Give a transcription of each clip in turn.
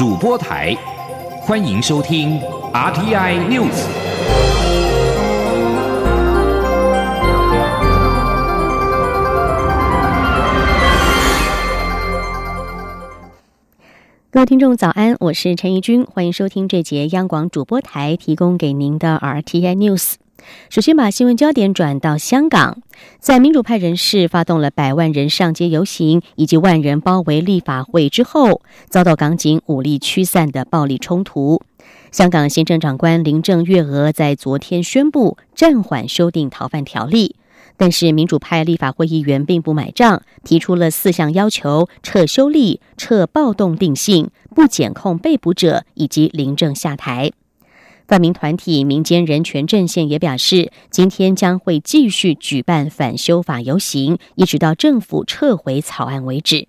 主播台，欢迎收听 RTI News。各位听众早安，我是陈怡君，欢迎收听这节央广主播台提供给您的 RTI News。首先把新闻焦点转到香港，在民主派人士发动了百万人上街游行以及万人包围立法会之后，遭到港警武力驱散的暴力冲突。香港行政长官林郑月娥在昨天宣布暂缓修订逃犯条例，但是民主派立法会议员并不买账，提出了四项要求：撤修例、撤暴动定性、不检控被捕者以及林郑下台。泛民团体民间人权阵线也表示，今天将会继续举办反修法游行，一直到政府撤回草案为止。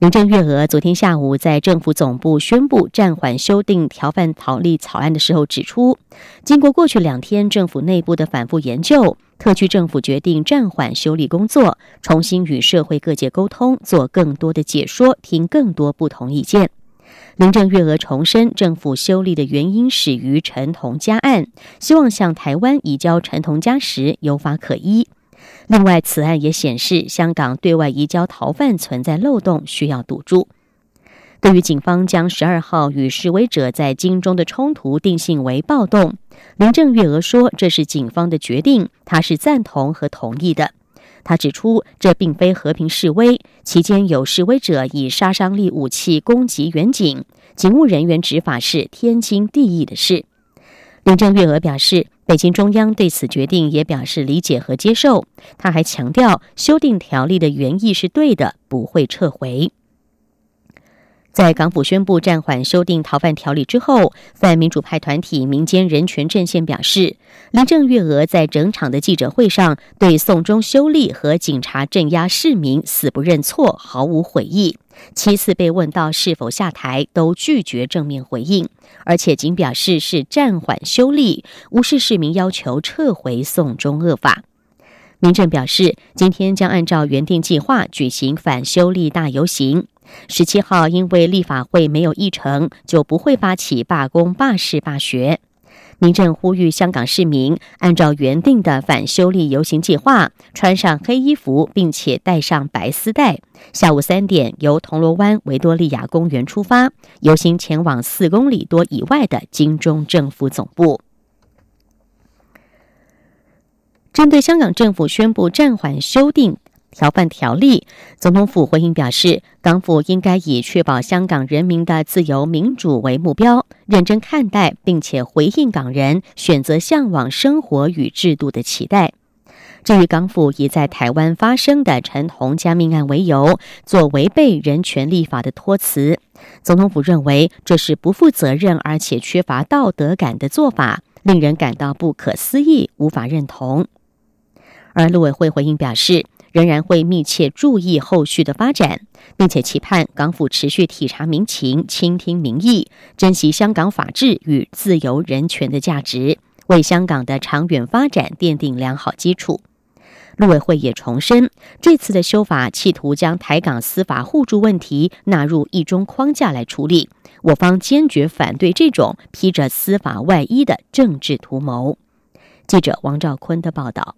林郑月娥昨天下午在政府总部宣布暂缓修订逃犯逃例草案的时候指出，经过过去两天政府内部的反复研究，特区政府决定暂缓修例工作，重新与社会各界沟通，做更多的解说，听更多不同意见。林郑月娥重申，政府修例的原因始于陈同佳案，希望向台湾移交陈同佳时有法可依。另外，此案也显示香港对外移交逃犯存在漏洞，需要堵住。对于警方将十二号与示威者在京中的冲突定性为暴动，林郑月娥说这是警方的决定，他是赞同和同意的。他指出，这并非和平示威，期间有示威者以杀伤力武器攻击远景，警务人员执法是天经地义的事。林郑月娥表示，北京中央对此决定也表示理解和接受。他还强调，修订条例的原意是对的，不会撤回。在港府宣布暂缓修订逃犯条例之后，泛民主派团体民间人权阵线表示，林郑月娥在整场的记者会上对送中修例和警察镇压市民死不认错毫无悔意。七次被问到是否下台，都拒绝正面回应，而且仅表示是暂缓修例，无视市民要求撤回送中恶法。民政表示，今天将按照原定计划举行反修例大游行。十七号，因为立法会没有议程，就不会发起罢工、罢市、罢学。民政呼吁香港市民按照原定的反修例游行计划，穿上黑衣服，并且带上白丝带。下午三点，由铜锣湾维多利亚公园出发，游行前往四公里多以外的金钟政府总部。针对香港政府宣布暂缓修订。逃犯条例，总统府回应表示，港府应该以确保香港人民的自由民主为目标，认真看待，并且回应港人选择向往生活与制度的期待。至于港府以在台湾发生的陈同佳命案为由，做违背人权立法的托辞，总统府认为这是不负责任而且缺乏道德感的做法，令人感到不可思议，无法认同。而陆委会回应表示。仍然会密切注意后续的发展，并且期盼港府持续体察民情、倾听民意，珍惜香港法治与自由人权的价值，为香港的长远发展奠定良好基础。陆委会也重申，这次的修法企图将台港司法互助问题纳入一中框架来处理，我方坚决反对这种披着司法外衣的政治图谋。记者王兆坤的报道。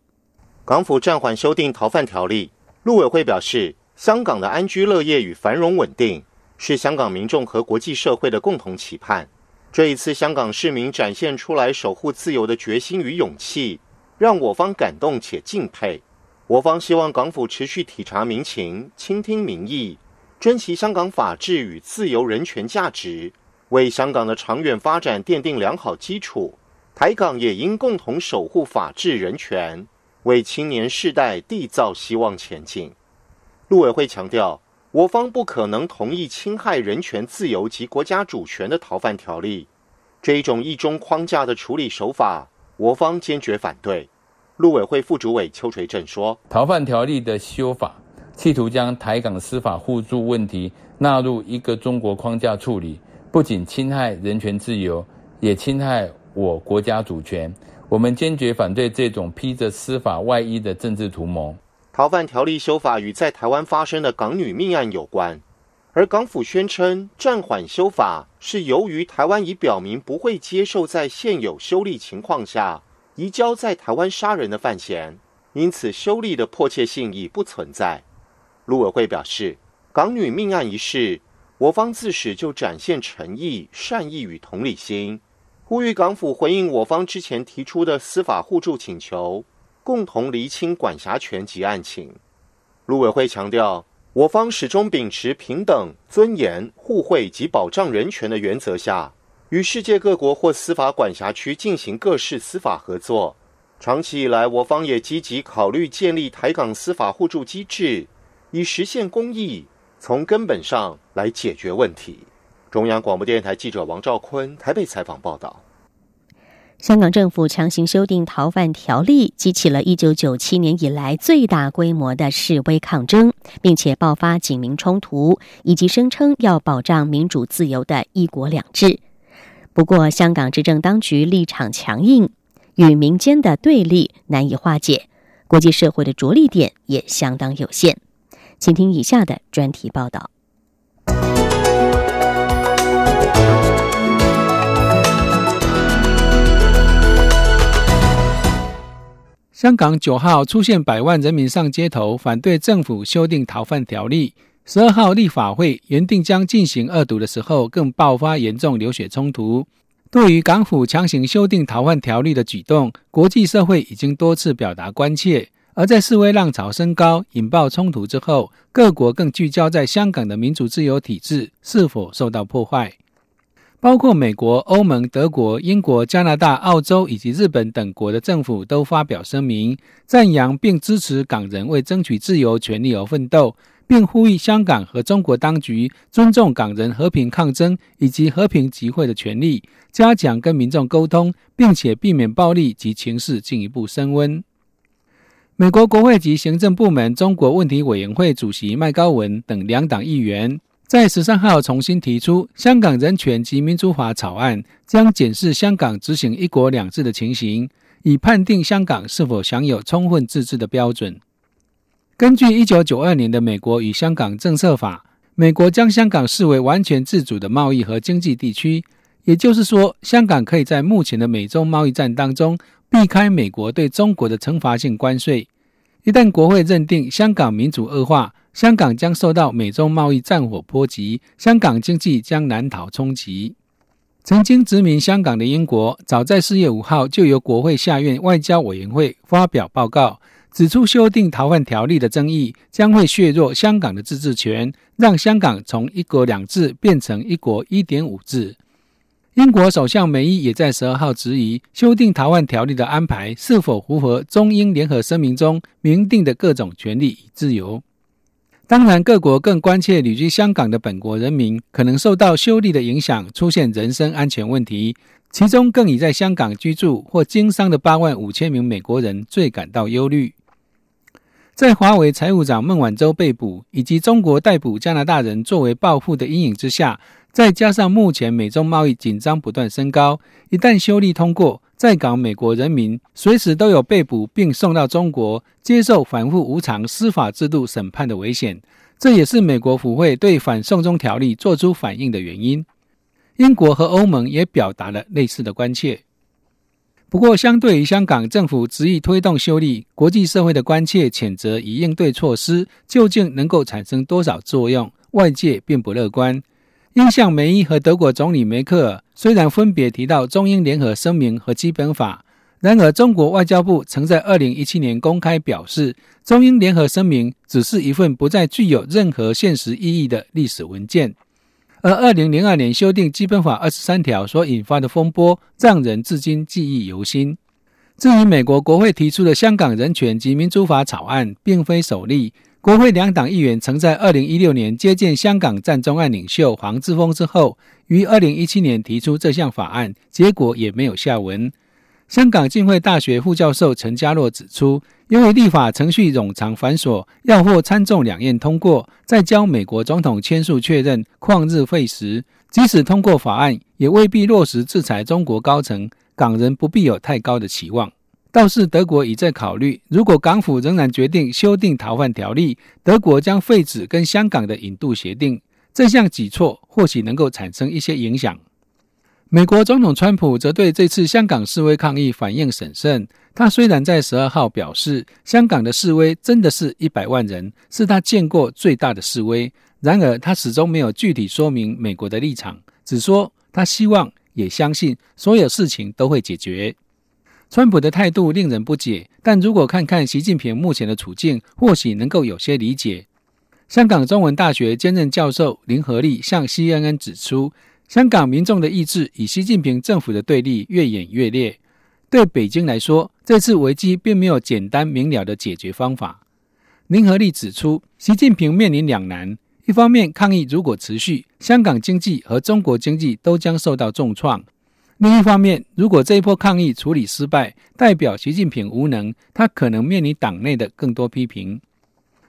港府暂缓修订逃犯条例，陆委会表示，香港的安居乐业与繁荣稳定是香港民众和国际社会的共同期盼。这一次，香港市民展现出来守护自由的决心与勇气，让我方感动且敬佩。我方希望港府持续体察民情，倾听民意，珍惜香港法治与自由人权价值，为香港的长远发展奠定良好基础。台港也应共同守护法治人权。为青年世代缔造希望前进。陆委会强调，我方不可能同意侵害人权、自由及国家主权的逃犯条例。这一种一中框架的处理手法，我方坚决反对。陆委会副主委邱垂正说：“逃犯条例的修法，企图将台港司法互助问题纳入一个中国框架处理，不仅侵害人权自由，也侵害我国家主权。”我们坚决反对这种披着司法外衣的政治图谋。逃犯条例修法与在台湾发生的港女命案有关。而港府宣称暂缓修法是由于台湾已表明不会接受在现有修例情况下移交在台湾杀人的犯嫌，因此修例的迫切性已不存在。陆委会表示，港女命案一事，我方自始就展现诚意、善意与同理心，呼吁港府回应我方之前提出的司法互助请求，共同厘清管辖权及案情。陆委会强调。我方始终秉持平等、尊严、互惠及保障人权的原则下，与世界各国或司法管辖区进行各式司法合作。长期以来，我方也积极考虑建立台港司法互助机制，以实现公益，从根本上来解决问题。中央广播电台记者王兆坤台北采访报道。香港政府强行修订逃犯条例，激起了一九九七年以来最大规模的示威抗争，并且爆发警民冲突，以及声称要保障民主自由的一国两制。不过，香港执政当局立场强硬，与民间的对立难以化解，国际社会的着力点也相当有限。请听以下的专题报道。香港九号出现百万人民上街头反对政府修订逃犯条例。十二号立法会原定将进行二读的时候，更爆发严重流血冲突。对于港府强行修订逃犯条例的举动，国际社会已经多次表达关切。而在示威浪潮升高、引爆冲突之后，各国更聚焦在香港的民主自由体制是否受到破坏。包括美国、欧盟、德国、英国、加拿大、澳洲以及日本等国的政府都发表声明，赞扬并支持港人为争取自由权利而奋斗，并呼吁香港和中国当局尊重港人和平抗争以及和平集会的权利，加强跟民众沟通，并且避免暴力及情势进一步升温。美国国会及行政部门中国问题委员会主席麦高文等两党议员。在十三号重新提出《香港人权及民主法》草案，将检视香港执行“一国两制”的情形，以判定香港是否享有充分自治的标准。根据一九九二年的《美国与香港政策法》，美国将香港视为完全自主的贸易和经济地区，也就是说，香港可以在目前的美中贸易战当中避开美国对中国的惩罚性关税。一旦国会认定香港民主恶化，香港将受到美中贸易战火波及，香港经济将难逃冲击。曾经殖民香港的英国，早在四月五号就由国会下院外交委员会发表报告，指出修订逃犯条例的争议将会削弱香港的自治权，让香港从一国两制变成一国一点五制。英国首相梅伊也在十二号质疑修订逃犯条例的安排是否符合中英联合声明中明定的各种权利与自由。当然，各国更关切旅居香港的本国人民可能受到修例的影响，出现人身安全问题。其中，更以在香港居住或经商的八万五千名美国人最感到忧虑。在华为财务长孟晚舟被捕，以及中国逮捕加拿大人作为报复的阴影之下，再加上目前美中贸易紧张不断升高，一旦修例通过，在港美国人民随时都有被捕并送到中国接受反复无常司法制度审判的危险。这也是美国府会对反送中条例作出反应的原因。英国和欧盟也表达了类似的关切。不过，相对于香港政府执意推动修例，国际社会的关切、谴责与应对措施究竟能够产生多少作用，外界并不乐观。英向梅伊和德国总理梅克尔虽然分别提到中英联合声明和基本法，然而中国外交部曾在二零一七年公开表示，中英联合声明只是一份不再具有任何现实意义的历史文件。而二零零二年修订基本法二十三条所引发的风波，让人至今记忆犹新。至于美国国会提出的香港人权及民主法草案，并非首例。国会两党议员曾在二零一六年接见香港战中案领袖黄之锋之后，于二零一七年提出这项法案，结果也没有下文。香港浸会大学副教授陈家洛指出，因为立法程序冗长繁琐，要获参众两院通过，再交美国总统签署确认，旷日费时。即使通过法案，也未必落实制裁中国高层，港人不必有太高的期望。倒是德国已在考虑，如果港府仍然决定修订逃犯条例，德国将废止跟香港的引渡协定。这项举措或许能够产生一些影响。美国总统川普则对这次香港示威抗议反应审慎。他虽然在十二号表示，香港的示威真的是一百万人，是他见过最大的示威，然而他始终没有具体说明美国的立场，只说他希望也相信所有事情都会解决。川普的态度令人不解，但如果看看习近平目前的处境，或许能够有些理解。香港中文大学兼任教授林和利向 CNN 指出，香港民众的意志与习近平政府的对立越演越烈。对北京来说，这次危机并没有简单明了的解决方法。林和利指出，习近平面临两难：一方面，抗议如果持续，香港经济和中国经济都将受到重创；另一方面，如果这一波抗议处理失败，代表习近平无能，他可能面临党内的更多批评。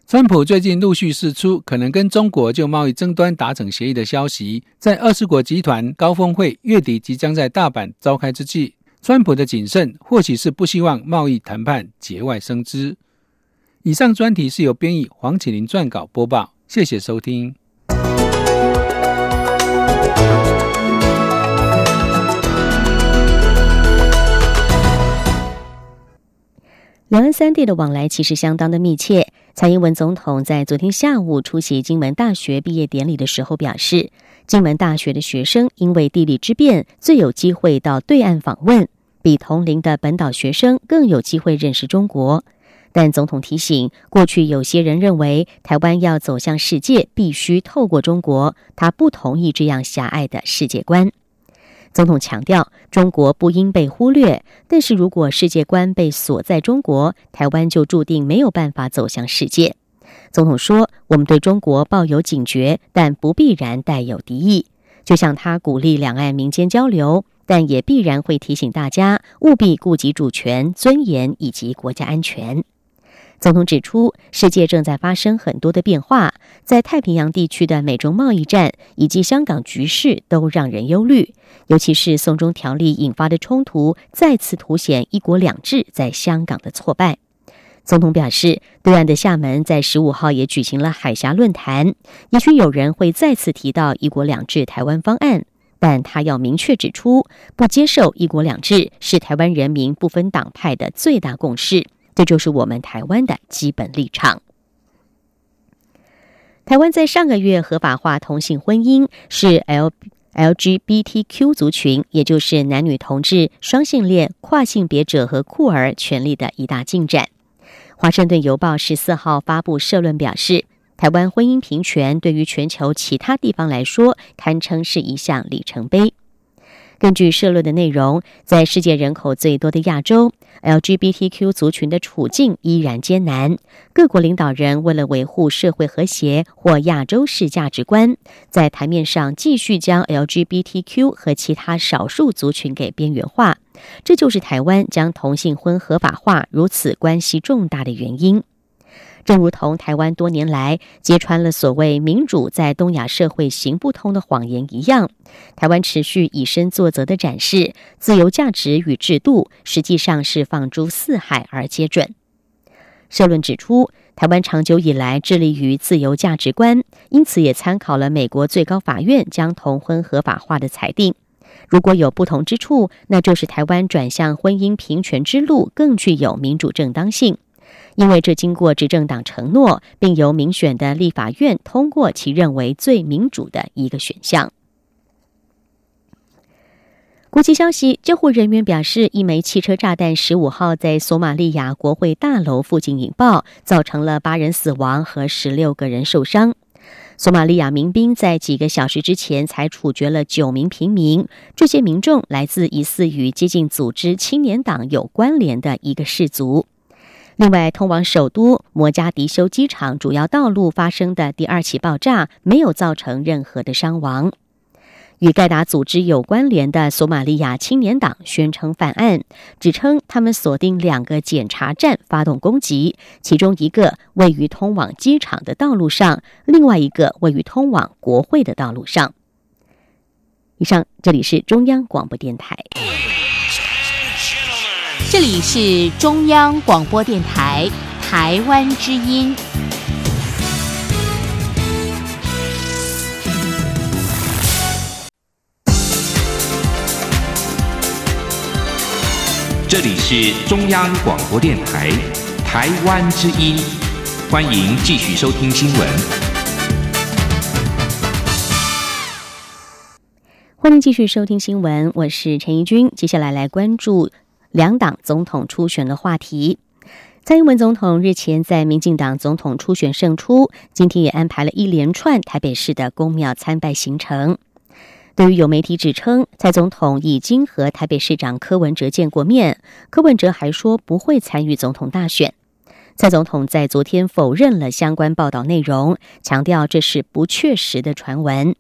川普最近陆续释出可能跟中国就贸易争端达成协议的消息，在二十国集团高峰会月底即将在大阪召开之际。川普的谨慎，或许是不希望贸易谈判节外生枝。以上专题是由编译黄启林撰稿播报，谢谢收听。两岸三地的往来其实相当的密切。蔡英文总统在昨天下午出席金门大学毕业典礼的时候表示，金门大学的学生因为地理之便，最有机会到对岸访问。比同龄的本岛学生更有机会认识中国，但总统提醒，过去有些人认为台湾要走向世界必须透过中国，他不同意这样狭隘的世界观。总统强调，中国不应被忽略，但是如果世界观被锁在中国，台湾就注定没有办法走向世界。总统说：“我们对中国抱有警觉，但不必然带有敌意，就像他鼓励两岸民间交流。”但也必然会提醒大家务必顾及主权、尊严以及国家安全。总统指出，世界正在发生很多的变化，在太平洋地区的美中贸易战以及香港局势都让人忧虑，尤其是送中条例引发的冲突，再次凸显“一国两制”在香港的挫败。总统表示，对岸的厦门在十五号也举行了海峡论坛，也许有人会再次提到“一国两制”台湾方案。但他要明确指出，不接受“一国两制”是台湾人民不分党派的最大共识，这就是我们台湾的基本立场。台湾在上个月合法化同性婚姻，是 L LGBTQ 族群，也就是男女同志、双性恋、跨性别者和酷儿权利的一大进展。华盛顿邮报十四号发布社论表示。台湾婚姻平权对于全球其他地方来说，堪称是一项里程碑。根据社论的内容，在世界人口最多的亚洲，LGBTQ 族群的处境依然艰难。各国领导人为了维护社会和谐或亚洲式价值观，在台面上继续将 LGBTQ 和其他少数族群给边缘化。这就是台湾将同性婚合法化如此关系重大的原因。正如同台湾多年来揭穿了所谓民主在东亚社会行不通的谎言一样，台湾持续以身作则的展示自由价值与制度，实际上是放诸四海而皆准。社论指出，台湾长久以来致力于自由价值观，因此也参考了美国最高法院将同婚合法化的裁定。如果有不同之处，那就是台湾转向婚姻平权之路更具有民主正当性。因为这经过执政党承诺，并由民选的立法院通过，其认为最民主的一个选项。国际消息：救护人员表示，一枚汽车炸弹十五号在索马利亚国会大楼附近引爆，造成了八人死亡和十六个人受伤。索马利亚民兵在几个小时之前才处决了九名平民，这些民众来自疑似与接近组织青年党有关联的一个氏族。另外，通往首都摩加迪休机场主要道路发生的第二起爆炸没有造成任何的伤亡。与盖达组织有关联的索马利亚青年党宣称犯案，指称他们锁定两个检查站发动攻击，其中一个位于通往机场的道路上，另外一个位于通往国会的道路上。以上，这里是中央广播电台。这里是中央广播电台台湾之音。这里是中央广播电台台湾之音，欢迎继续收听新闻。欢迎继续收听新闻，我是陈怡君，接下来来关注。两党总统初选的话题。蔡英文总统日前在民进党总统初选胜出，今天也安排了一连串台北市的公庙参拜行程。对于有媒体指称蔡总统已经和台北市长柯文哲见过面，柯文哲还说不会参与总统大选。蔡总统在昨天否认了相关报道内容，强调这是不确实的传闻。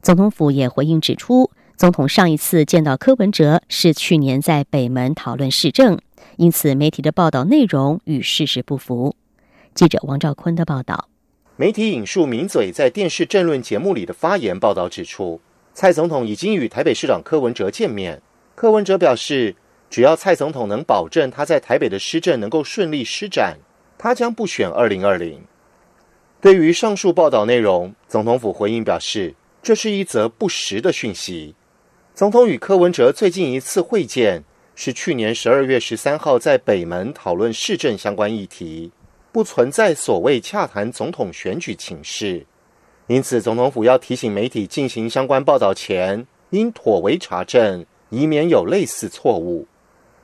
总统府也回应指出，总统上一次见到柯文哲是去年在北门讨论市政，因此媒体的报道内容与事实不符。记者王兆坤的报道，媒体引述名嘴在电视政论节目里的发言报道指出。蔡总统已经与台北市长柯文哲见面。柯文哲表示，只要蔡总统能保证他在台北的施政能够顺利施展，他将不选二零二零。对于上述报道内容，总统府回应表示，这是一则不实的讯息。总统与柯文哲最近一次会见是去年十二月十三号在北门讨论市政相关议题，不存在所谓洽谈总统选举情势。因此，总统府要提醒媒体进行相关报道前，应妥为查证，以免有类似错误。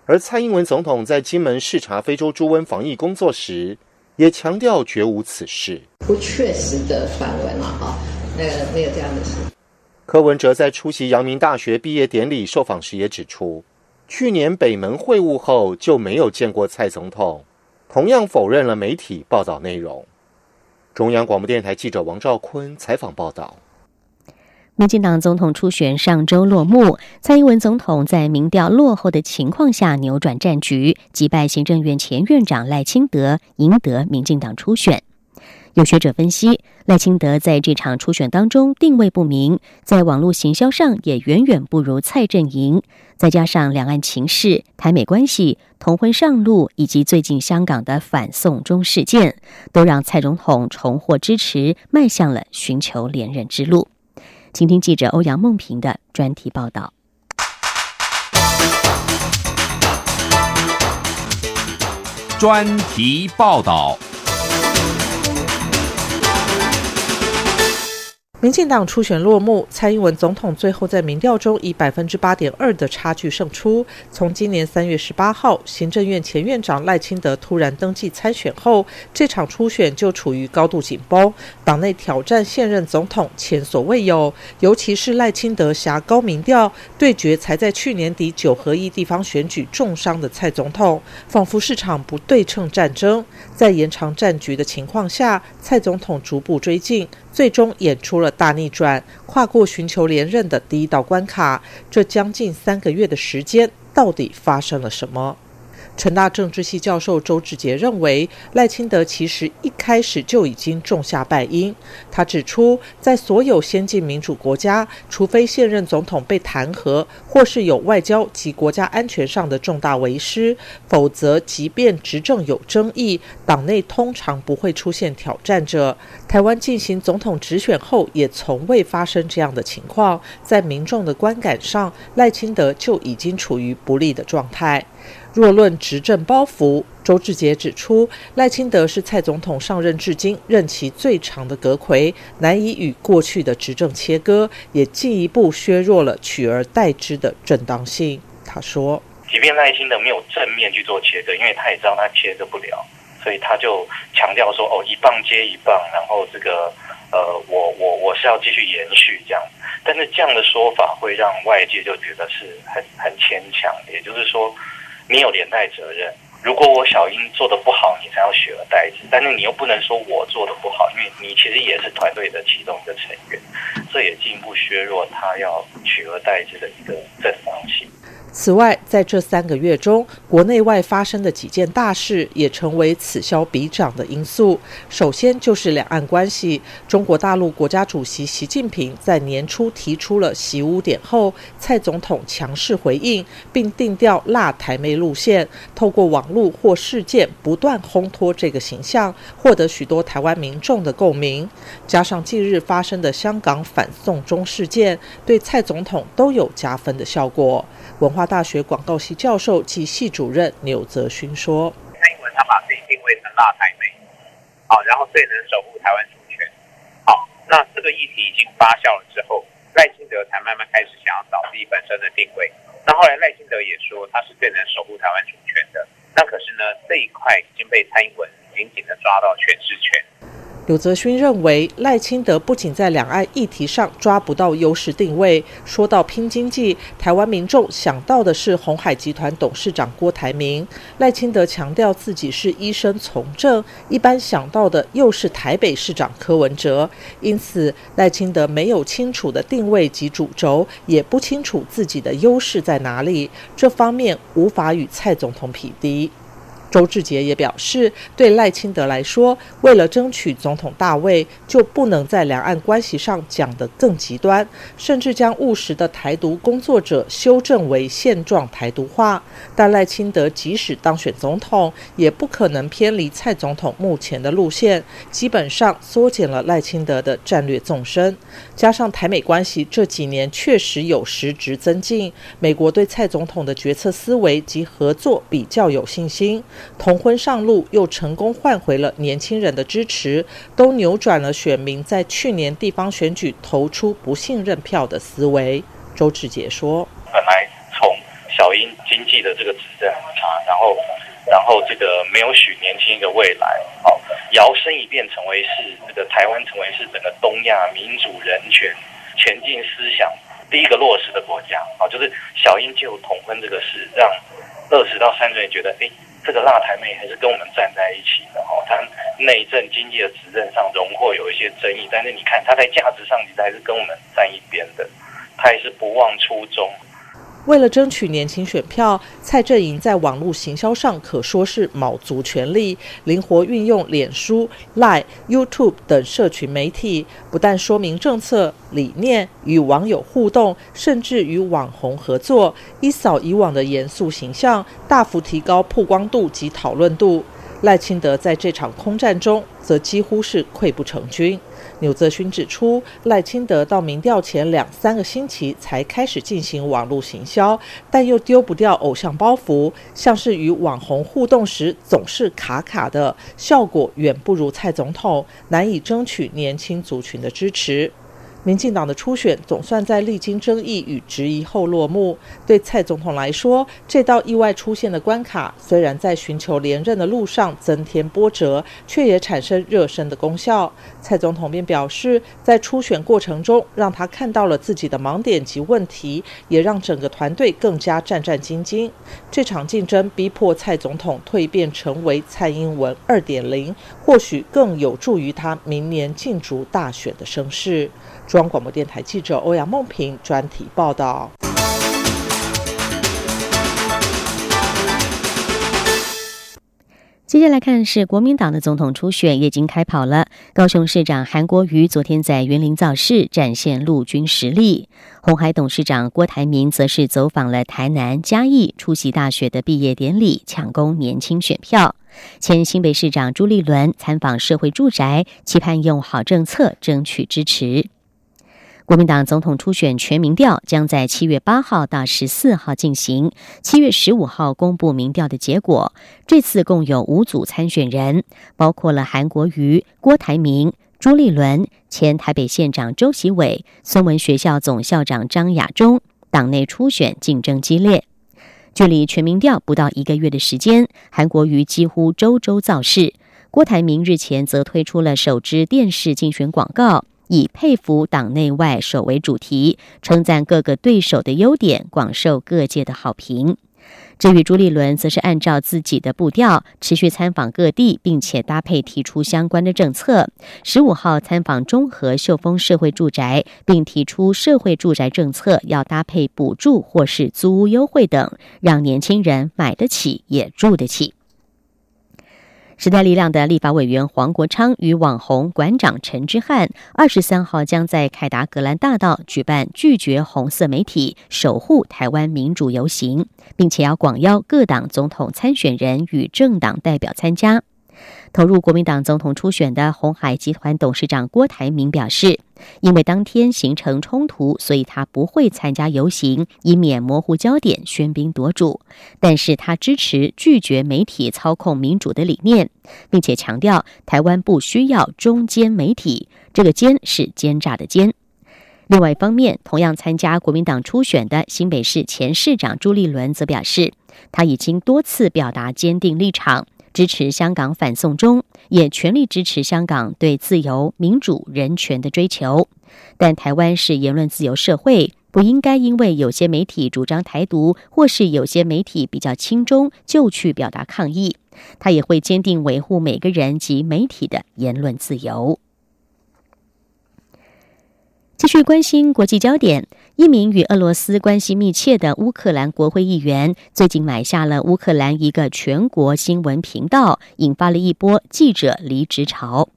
而蔡英文总统在金门视察非洲猪瘟防疫工作时，也强调绝无此事，不确实的传闻了哈，那个没有这样的事。柯文哲在出席阳明大学毕业典礼受访时也指出，去年北门会晤后就没有见过蔡总统，同样否认了媒体报道内容。中央广播电台记者王兆坤采访报道：民进党总统初选上周落幕，蔡英文总统在民调落后的情况下扭转战局，击败行政院前院长赖清德，赢得民进党初选。有学者分析，赖清德在这场初选当中定位不明，在网络行销上也远远不如蔡振营。再加上两岸情势、台美关系、同婚上路，以及最近香港的反送中事件，都让蔡总统重获支持，迈向了寻求连任之路。请听记者欧阳梦平的专题报道。专题报道。民进党初选落幕，蔡英文总统最后在民调中以百分之八点二的差距胜出。从今年三月十八号，行政院前院长赖清德突然登记参选后，这场初选就处于高度紧绷，党内挑战现任总统前所未有。尤其是赖清德挟高民调对决才在去年底九合一地方选举重伤的蔡总统，仿佛市场不对称战争。在延长战局的情况下，蔡总统逐步追进。最终演出了大逆转，跨过寻求连任的第一道关卡。这将近三个月的时间，到底发生了什么？成大政治系教授周志杰认为，赖清德其实一开始就已经种下败因。他指出，在所有先进民主国家，除非现任总统被弹劾，或是有外交及国家安全上的重大违失，否则即便执政有争议，党内通常不会出现挑战者。台湾进行总统直选后，也从未发生这样的情况。在民众的观感上，赖清德就已经处于不利的状态。若论执政包袱，周志杰指出，赖清德是蔡总统上任至今任期最长的阁魁，难以与过去的执政切割，也进一步削弱了取而代之的正当性。他说：“即便赖清德没有正面去做切割，因为他也知道他切割不了，所以他就强调说：‘哦，一棒接一棒，然后这个呃，我我我是要继续延续这样。’但是这样的说法会让外界就觉得是很很牵强，也就是说。”你有连带责任。如果我小英做的不好，你才要取而代之。但是你又不能说我做的不好，因为你其实也是团队的其中一个成员，这也进一步削弱他要取而代之的一个正当性。此外，在这三个月中，国内外发生的几件大事也成为此消彼长的因素。首先就是两岸关系。中国大陆国家主席习近平在年初提出了“习五点”后，蔡总统强势回应，并定调“辣台妹”路线，透过网络或事件不断烘托这个形象，获得许多台湾民众的共鸣。加上近日发生的香港反送中事件，对蔡总统都有加分的效果。文化。大学广告系教授及系主任钮泽勋说：“蔡英文他把自己定位成辣台妹，好，然后最能守护台湾主权。好，那这个议题已经发酵了之后，赖清德才慢慢开始想要找自己本身的定位。那后来赖清德也说他是最能守护台湾主权的。那可是呢，这一块已经被蔡英文紧紧的抓到诠释权。”柳泽勋认为，赖清德不仅在两岸议题上抓不到优势定位，说到拼经济，台湾民众想到的是红海集团董事长郭台铭。赖清德强调自己是医生从政，一般想到的又是台北市长柯文哲。因此，赖清德没有清楚的定位及主轴，也不清楚自己的优势在哪里，这方面无法与蔡总统匹敌。周志杰也表示，对赖清德来说，为了争取总统大位，就不能在两岸关系上讲得更极端，甚至将务实的台独工作者修正为现状台独化。但赖清德即使当选总统，也不可能偏离蔡总统目前的路线，基本上缩减了赖清德的战略纵深。加上台美关系这几年确实有实质增进，美国对蔡总统的决策思维及合作比较有信心。同婚上路，又成功换回了年轻人的支持，都扭转了选民在去年地方选举投出不信任票的思维。周志杰说：“本来从小英经济的这个执政很差，然后，然后这个没有许年轻的未来，好，摇身一变成为是这个台湾成为是整个东亚民主人权前进思想第一个落实的国家，好，就是小英就同婚这个事，让二十到三十年觉得，哎。”这个辣台妹还是跟我们站在一起的哈，她内政经济的执政上荣获有一些争议，但是你看她在价值上其实还是跟我们站一边的，她也是不忘初衷。为了争取年轻选票，蔡振营在网络行销上可说是卯足全力，灵活运用脸书、Line、YouTube 等社群媒体，不但说明政策理念，与网友互动，甚至与网红合作，一扫以往的严肃形象，大幅提高曝光度及讨论度。赖清德在这场空战中，则几乎是溃不成军。纽泽勋指出，赖清德到民调前两三个星期才开始进行网络行销，但又丢不掉偶像包袱，像是与网红互动时总是卡卡的，效果远不如蔡总统，难以争取年轻族群的支持。民进党的初选总算在历经争议与质疑后落幕。对蔡总统来说，这道意外出现的关卡，虽然在寻求连任的路上增添波折，却也产生热身的功效。蔡总统便表示，在初选过程中，让他看到了自己的盲点及问题，也让整个团队更加战战兢兢。这场竞争逼迫蔡总统蜕变成为蔡英文二点零，或许更有助于他明年竞逐大选的声势。中央广播电台记者欧阳梦平专题报道。接下来看是国民党的总统初选已经开跑了。高雄市长韩国瑜昨天在园林造势，展现陆军实力。红海董事长郭台铭则是走访了台南嘉义，出席大学的毕业典礼，抢攻年轻选票。前新北市长朱立伦参访社会住宅，期盼用好政策争取支持。国民党总统初选全民调将在七月八号到十四号进行，七月十五号公布民调的结果。这次共有五组参选人，包括了韩国瑜、郭台铭、朱立伦、前台北县长周习伟、孙文学校总校长张亚中。党内初选竞争激烈，距离全民调不到一个月的时间，韩国瑜几乎周周造势，郭台铭日前则推出了首支电视竞选广告。以佩服党内外首为主题，称赞各个对手的优点，广受各界的好评。至于朱立伦，则是按照自己的步调，持续参访各地，并且搭配提出相关的政策。十五号参访中和秀峰社会住宅，并提出社会住宅政策要搭配补助或是租屋优惠等，让年轻人买得起也住得起。时代力量的立法委员黄国昌与网红馆长陈之汉，二十三号将在凯达格兰大道举办拒绝红色媒体、守护台湾民主游行，并且要广邀各党总统参选人与政党代表参加。投入国民党总统初选的红海集团董事长郭台铭表示，因为当天形成冲突，所以他不会参加游行，以免模糊焦点、喧宾夺主。但是他支持拒绝媒体操控民主的理念，并且强调台湾不需要中间媒体，这个“奸”是奸诈的“奸”。另外一方面，同样参加国民党初选的新北市前市长朱立伦则表示，他已经多次表达坚定立场。支持香港反送中，也全力支持香港对自由、民主、人权的追求。但台湾是言论自由社会，不应该因为有些媒体主张台独，或是有些媒体比较轻中，就去表达抗议。他也会坚定维护每个人及媒体的言论自由。继续关心国际焦点，一名与俄罗斯关系密切的乌克兰国会议员最近买下了乌克兰一个全国新闻频道，引发了一波记者离职潮。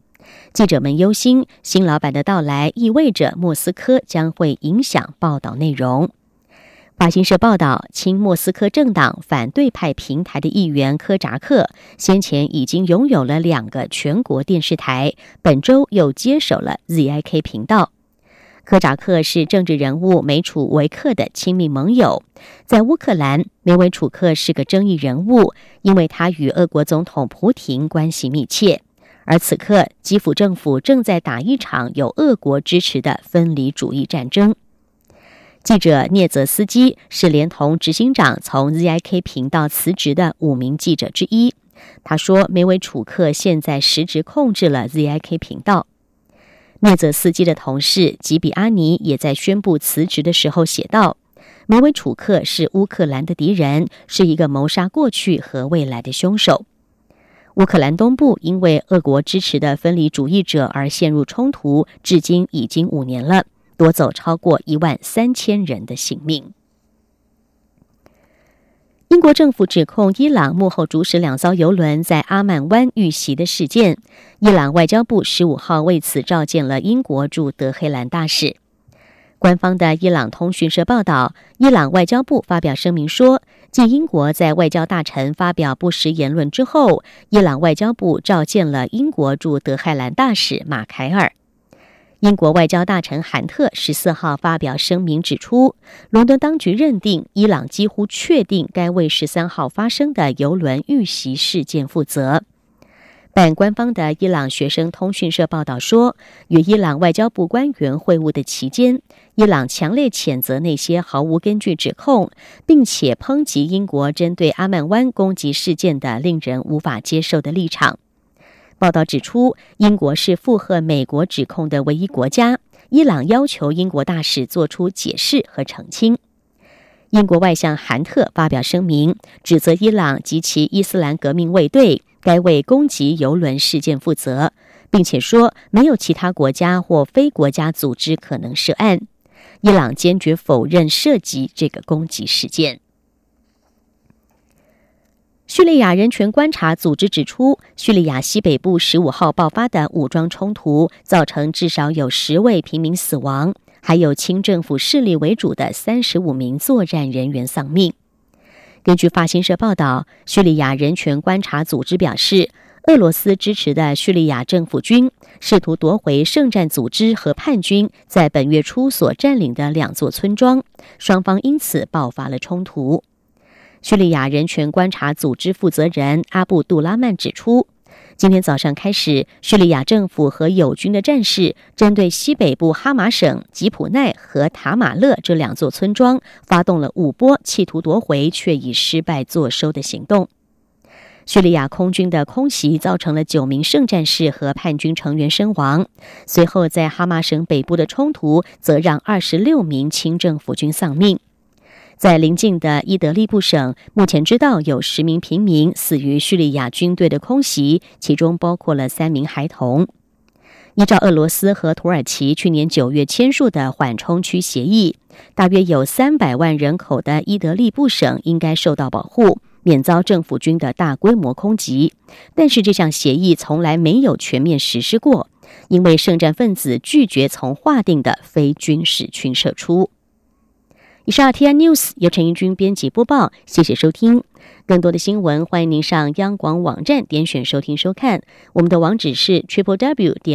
记者们忧心，新老板的到来意味着莫斯科将会影响报道内容。法新社报道，亲莫斯科政党反对派平台的议员科扎克先前已经拥有了两个全国电视台，本周又接手了 ZIK 频道。科扎克是政治人物梅楚维克的亲密盟友，在乌克兰，梅维楚克是个争议人物，因为他与俄国总统普廷关系密切。而此刻，基辅政府正在打一场有俄国支持的分离主义战争。记者聂泽斯基是连同执行长从 ZIK 频道辞职的五名记者之一。他说，梅维楚克现在实质控制了 ZIK 频道。麦泽斯基的同事吉比阿尼也在宣布辞职的时候写道：“梅维楚克是乌克兰的敌人，是一个谋杀过去和未来的凶手。乌克兰东部因为俄国支持的分离主义者而陷入冲突，至今已经五年了，夺走超过一万三千人的性命。”英国政府指控伊朗幕后主使两艘油轮在阿曼湾遇袭的事件。伊朗外交部十五号为此召见了英国驻德黑兰大使。官方的伊朗通讯社报道，伊朗外交部发表声明说，继英国在外交大臣发表不实言论之后，伊朗外交部召见了英国驻德黑兰大使马凯尔。英国外交大臣韩特十四号发表声明指出，伦敦当局认定伊朗几乎确定该为十三号发生的油轮遇袭事件负责。但官方的伊朗学生通讯社报道说，与伊朗外交部官员会晤的期间，伊朗强烈谴责那些毫无根据指控，并且抨击英国针对阿曼湾攻击事件的令人无法接受的立场。报道指出，英国是附和美国指控的唯一国家。伊朗要求英国大使做出解释和澄清。英国外相韩特发表声明，指责伊朗及其伊斯兰革命卫队该为攻击油轮事件负责，并且说没有其他国家或非国家组织可能涉案。伊朗坚决否认涉及这个攻击事件。叙利亚人权观察组织指出，叙利亚西北部十五号爆发的武装冲突，造成至少有十位平民死亡，还有亲政府势力为主的三十五名作战人员丧命。根据法新社报道，叙利亚人权观察组织表示，俄罗斯支持的叙利亚政府军试图夺回圣战组织和叛军在本月初所占领的两座村庄，双方因此爆发了冲突。叙利亚人权观察组织负责人阿布杜拉曼指出，今天早上开始，叙利亚政府和友军的战士针对西北部哈马省吉普奈和塔马勒这两座村庄发动了五波企图夺回却以失败作收的行动。叙利亚空军的空袭造成了九名圣战士和叛军成员身亡，随后在哈马省北部的冲突则让二十六名亲政府军丧命。在邻近的伊德利布省，目前知道有十名平民死于叙利亚军队的空袭，其中包括了三名孩童。依照俄罗斯和土耳其去年九月签署的缓冲区协议，大约有三百万人口的伊德利布省应该受到保护，免遭政府军的大规模空袭。但是这项协议从来没有全面实施过，因为圣战分子拒绝从划定的非军事区撤出。以上 T I News 由陈一军编辑播报，谢谢收听。更多的新闻，欢迎您上央广网站点选收听收看。我们的网址是 triple w 点